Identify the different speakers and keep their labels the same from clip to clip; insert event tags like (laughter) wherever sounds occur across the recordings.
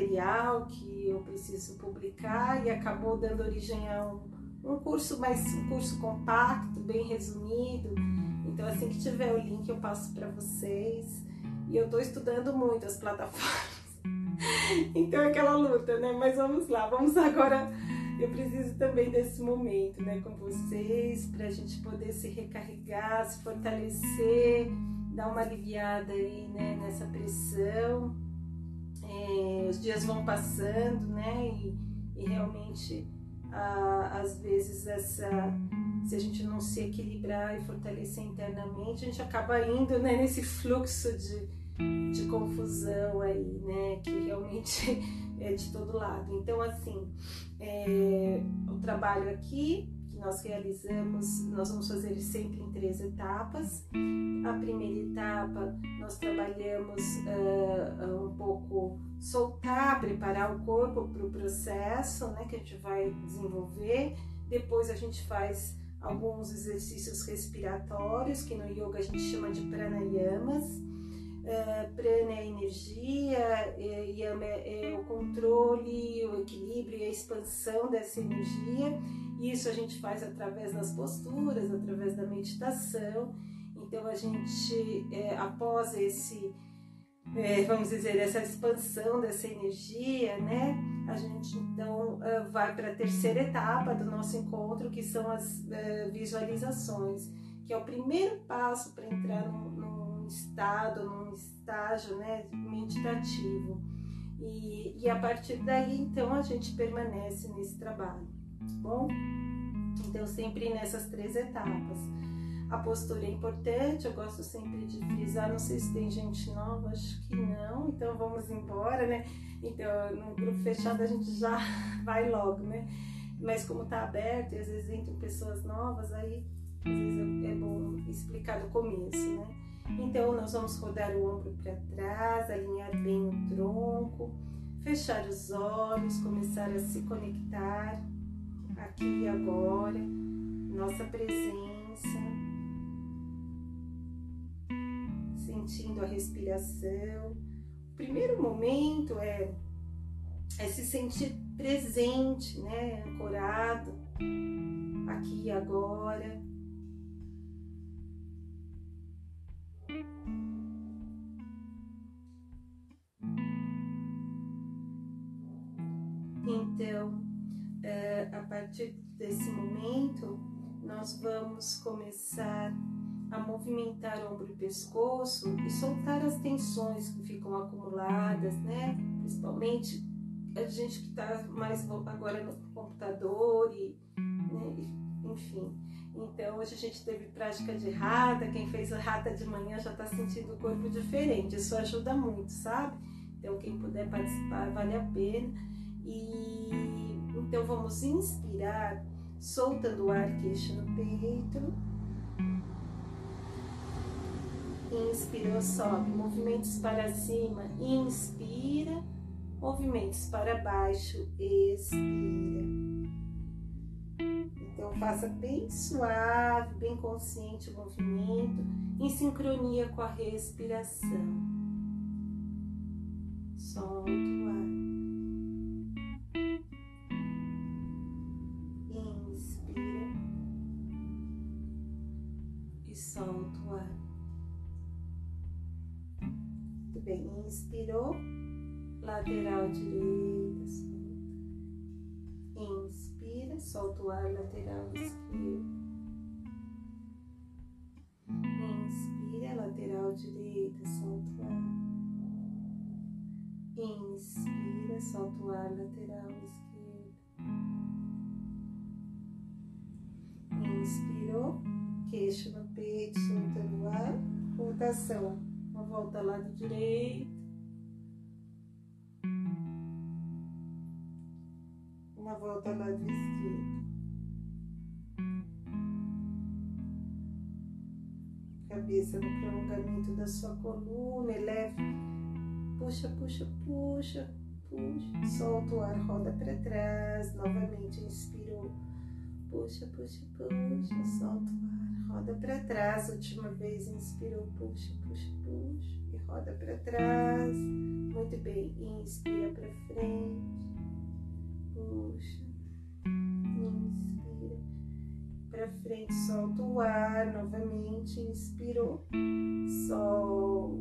Speaker 1: material que eu preciso publicar e acabou dando origem a um, um curso mais um curso compacto, bem resumido. Então assim que tiver o link eu passo para vocês. E eu estou estudando muito as plataformas. (laughs) então é aquela luta, né? Mas vamos lá, vamos agora. Eu preciso também desse momento, né, com vocês, para a gente poder se recarregar, se fortalecer, dar uma aliviada aí, né, nessa pressão. É, os dias vão passando, né, e, e realmente, às vezes, essa, se a gente não se equilibrar e fortalecer internamente, a gente acaba indo, né, nesse fluxo de de confusão aí, né? Que realmente (laughs) é de todo lado. Então, assim, é, o trabalho aqui nós realizamos, nós vamos fazer sempre em três etapas. A primeira etapa, nós trabalhamos uh, um pouco soltar, preparar o corpo para o processo, né? Que a gente vai desenvolver. Depois a gente faz alguns exercícios respiratórios, que no yoga a gente chama de pranayamas Prana é energia, e yama é, é o controle, o equilíbrio e a expansão dessa energia. Isso a gente faz através das posturas, através da meditação. Então a gente, é, após esse, é, vamos dizer, essa expansão dessa energia, né? A gente então uh, vai para a terceira etapa do nosso encontro, que são as visualizações, que é o primeiro passo para entrar estado, num estágio né, meditativo. E, e a partir daí, então, a gente permanece nesse trabalho, tá bom? Então, sempre nessas três etapas. A postura é importante, eu gosto sempre de frisar, não sei se tem gente nova, acho que não, então vamos embora, né? Então, no grupo fechado a gente já (laughs) vai logo, né? Mas como tá aberto e às vezes entram pessoas novas, aí às vezes é bom explicar no começo, né? Então, nós vamos rodar o ombro para trás, alinhar bem o tronco, fechar os olhos, começar a se conectar aqui e agora, nossa presença, sentindo a respiração. O primeiro momento é, é se sentir presente, né, ancorado aqui e agora Então, é, a partir desse momento, nós vamos começar a movimentar ombro e pescoço e soltar as tensões que ficam acumuladas, né? Principalmente a gente que está mais agora no computador e, né? enfim. Então hoje a gente teve prática de rata, quem fez a rata de manhã já está sentindo o corpo diferente. Isso ajuda muito, sabe? Então quem puder participar vale a pena. E então vamos inspirar, soltando o ar queixo no peito. Inspirou, sobe, movimentos para cima, inspira, movimentos para baixo, expira. Então faça bem suave, bem consciente o movimento, em sincronia com a respiração. Solta direita, solta o ar. Inspira, solta o ar, lateral esquerda. Inspirou, queixo no peito, soltando o ar. Rotação, uma volta lado direito. uma volta lado esquerdo. Cabeça no prolongamento da sua coluna, eleve, puxa, puxa, puxa, puxa, solta o ar, roda para trás, novamente inspirou, puxa, puxa, puxa, solta o ar, roda para trás. Última vez, inspirou, puxa, puxa, puxa. E roda para trás. Muito bem. Inspira para frente. Puxa. Para frente. Solta o ar novamente. Inspirou. Solta.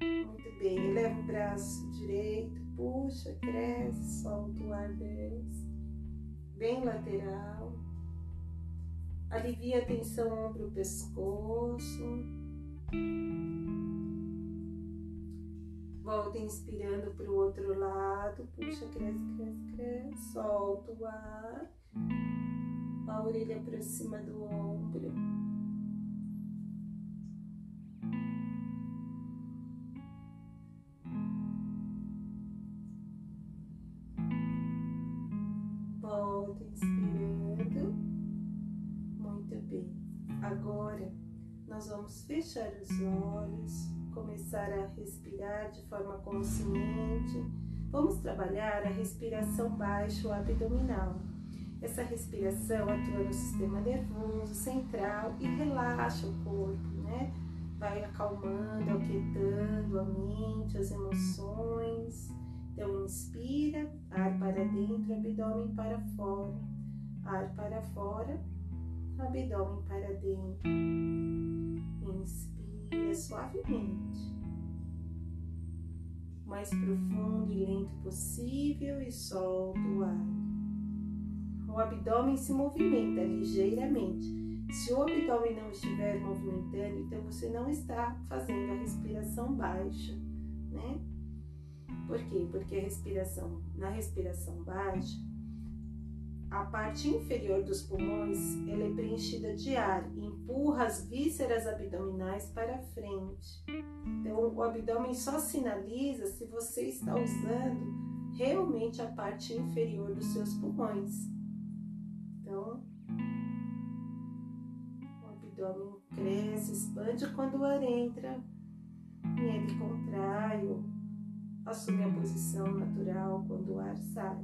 Speaker 1: Muito bem. Eleva o braço direito. Puxa, cresce. Solta o ar, desce. Bem lateral Alivia a tensão ombro pescoço. Volta inspirando para o outro lado. Puxa, cresce, cresce, cresce. Solta o ar. A orelha para cima do ombro. Volta inspirando. Muito bem. Agora nós vamos fechar os olhos, começar a respirar de forma consciente. Vamos trabalhar a respiração baixo abdominal. Essa respiração atua no sistema nervoso central e relaxa o corpo, né? Vai acalmando, aquietando a mente, as emoções. Então, inspira, ar para dentro, abdômen para fora. Ar para fora, abdômen para dentro. Inspira suavemente. Mais profundo e lento possível e solta o ar. O abdômen se movimenta ligeiramente. Se o abdômen não estiver movimentando, então você não está fazendo a respiração baixa, né? Por quê? Porque a respiração, na respiração baixa, a parte inferior dos pulmões ela é preenchida de ar empurra as vísceras abdominais para frente. Então, o abdômen só sinaliza se você está usando realmente a parte inferior dos seus pulmões. Abdômen cresce, expande quando o ar entra e ele contrai ou assume a posição natural quando o ar sai.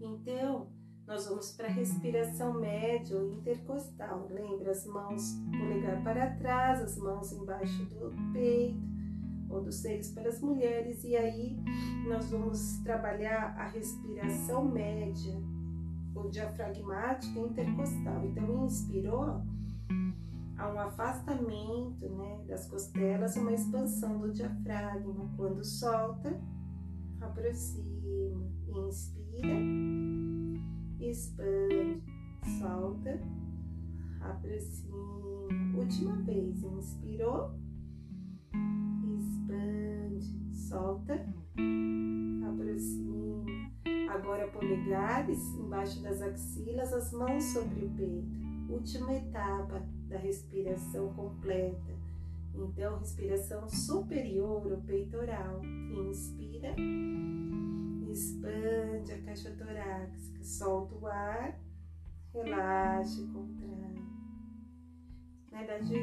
Speaker 1: Então, nós vamos para a respiração média ou intercostal. Lembra as mãos polegar para trás, as mãos embaixo do peito ou dos seios para as mulheres. E aí nós vamos trabalhar a respiração média ou diafragmática intercostal. Então, inspirou, há um afastamento né, das costelas, uma expansão do diafragma. Quando solta, aproxima, inspira expande, solta, aproxima. Última vez, inspirou, polegares embaixo das axilas, as mãos sobre o peito. Última etapa da respiração completa. Então, respiração superior ou peitoral. Inspira expande a caixa torácica, solta o ar, relaxa, contrai. Na verdade,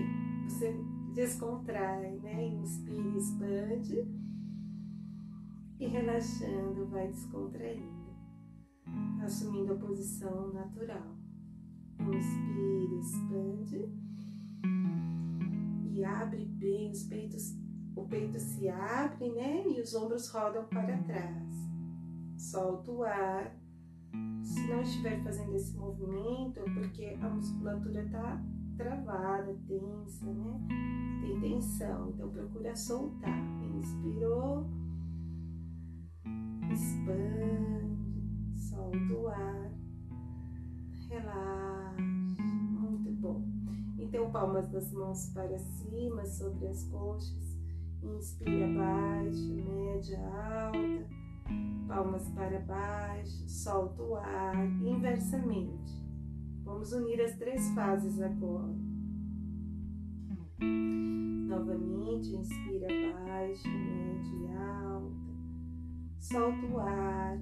Speaker 1: você descontrai, né? Inspira, expande e relaxando, vai descontraindo, assumindo a posição natural. Inspira, expande e abre bem os peitos. O peito se abre, né? E os ombros rodam para trás solta o ar. Se não estiver fazendo esse movimento, é porque a musculatura está travada, tensa, né? Tem tensão, então procura soltar. Inspirou, expande, solta o ar, relaxa. Muito bom. Então, palmas das mãos para cima, sobre as coxas. Inspira baixa, média, alta palmas para baixo, solta o ar inversamente. Vamos unir as três fases agora. Novamente, inspira baixo, médio e alta. Solta o ar,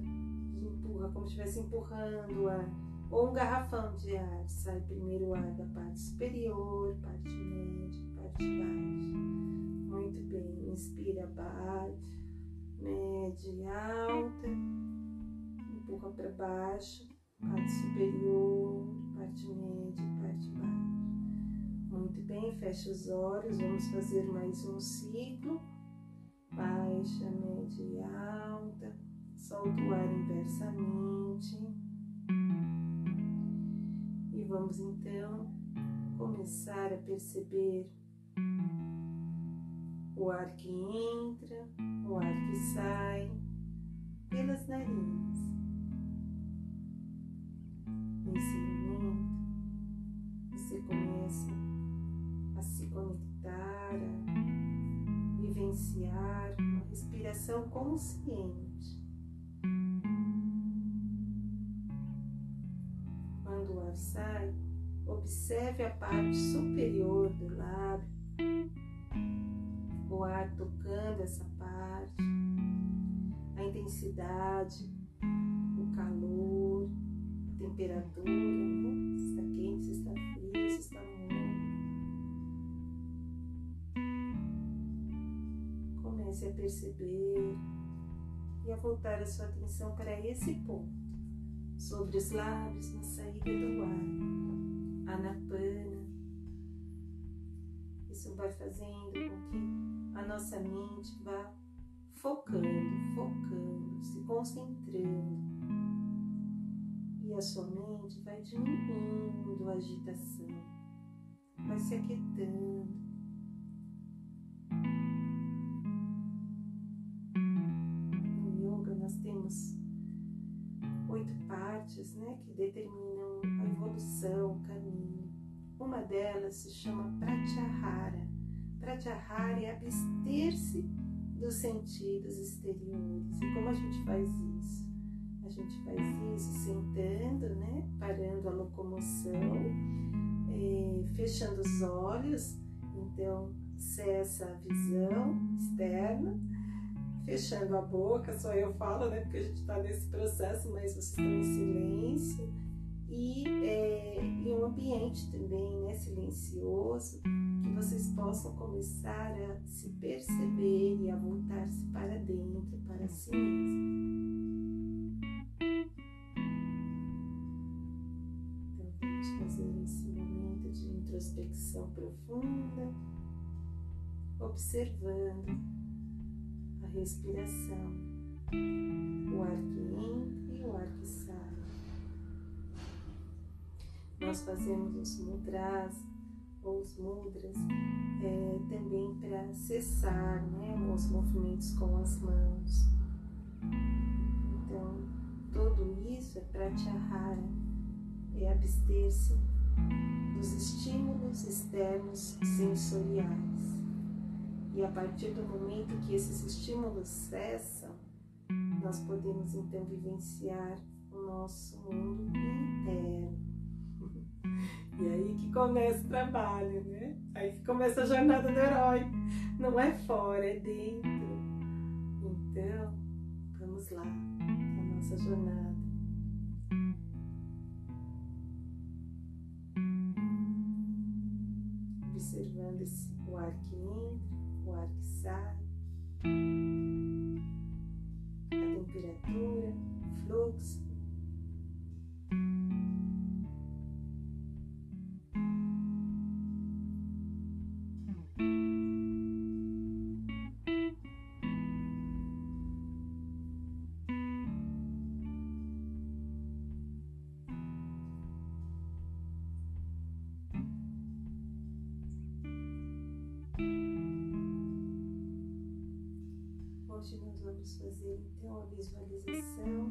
Speaker 1: empurra como se estivesse empurrando o ar. Ou um garrafão de ar. Sai primeiro o ar da parte superior, parte média, parte baixa. Muito bem. Inspira baixo média e alta, empurra para baixo, parte superior, parte média parte baixa. Muito bem, fecha os olhos, vamos fazer mais um ciclo. Baixa, média e alta. Solta o ar inversamente. E vamos então começar a perceber o ar que entra, o ar que sai pelas narinas. Nesse momento, você começa a se conectar, a vivenciar uma respiração consciente. Sai, observe a parte superior do lábio, o ar tocando essa parte, a intensidade, o calor, a temperatura, né? se está quente, se está frio, se está morno. Comece a perceber e a voltar a sua atenção para esse ponto, sobre os lábios na saída do ar, anapana. Isso vai fazendo com que a nossa mente vá focando, focando, se concentrando. E a sua mente vai diminuindo a agitação, vai se aquietando. Determinam a evolução, o caminho. Uma delas se chama Pratyahara. Pratyahara é abster-se dos sentidos exteriores. E como a gente faz isso? A gente faz isso sentando, né? Parando a locomoção, é, fechando os olhos, então cessa a visão externa, fechando a boca, só eu falo, né? Porque a gente está nesse processo, mas vocês estão em silêncio e é, em um ambiente também né, silencioso que vocês possam começar a se perceber e a voltar-se para dentro, para si mesmo. Então vamos fazer esse momento de introspecção profunda, observando a respiração, o ar que entra e o ar que sai. Nós fazemos os mudras ou os mudras é, também para cessar né, os movimentos com as mãos. Então, tudo isso é pratyahara, é abster-se dos estímulos externos sensoriais. E a partir do momento que esses estímulos cessam, nós podemos então vivenciar o nosso mundo interno. (laughs) E aí que começa o trabalho, né? Aí que começa a jornada do herói. Não é fora, é dentro. Então, vamos lá, a nossa jornada. Vamos fazer então a visualização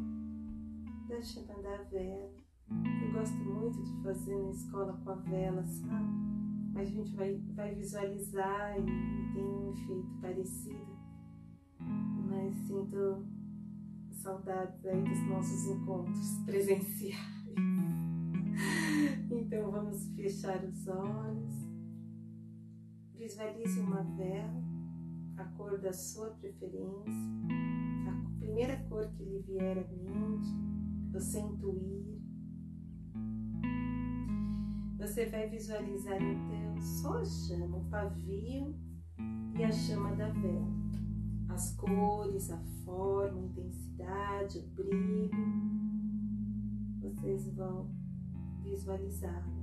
Speaker 1: da chama da vela. Eu gosto muito de fazer na escola com a vela, sabe? Mas a gente vai, vai visualizar e tem um efeito parecido. Mas sinto saudades aí dos nossos encontros (laughs) presenciais. Então vamos fechar os olhos. Visualize uma vela a cor da sua preferência, a primeira cor que lhe vier à mente, você intuir. Você vai visualizar então só a chama, o pavio e a chama da vela. As cores, a forma, a intensidade, o brilho. Vocês vão visualizá-las.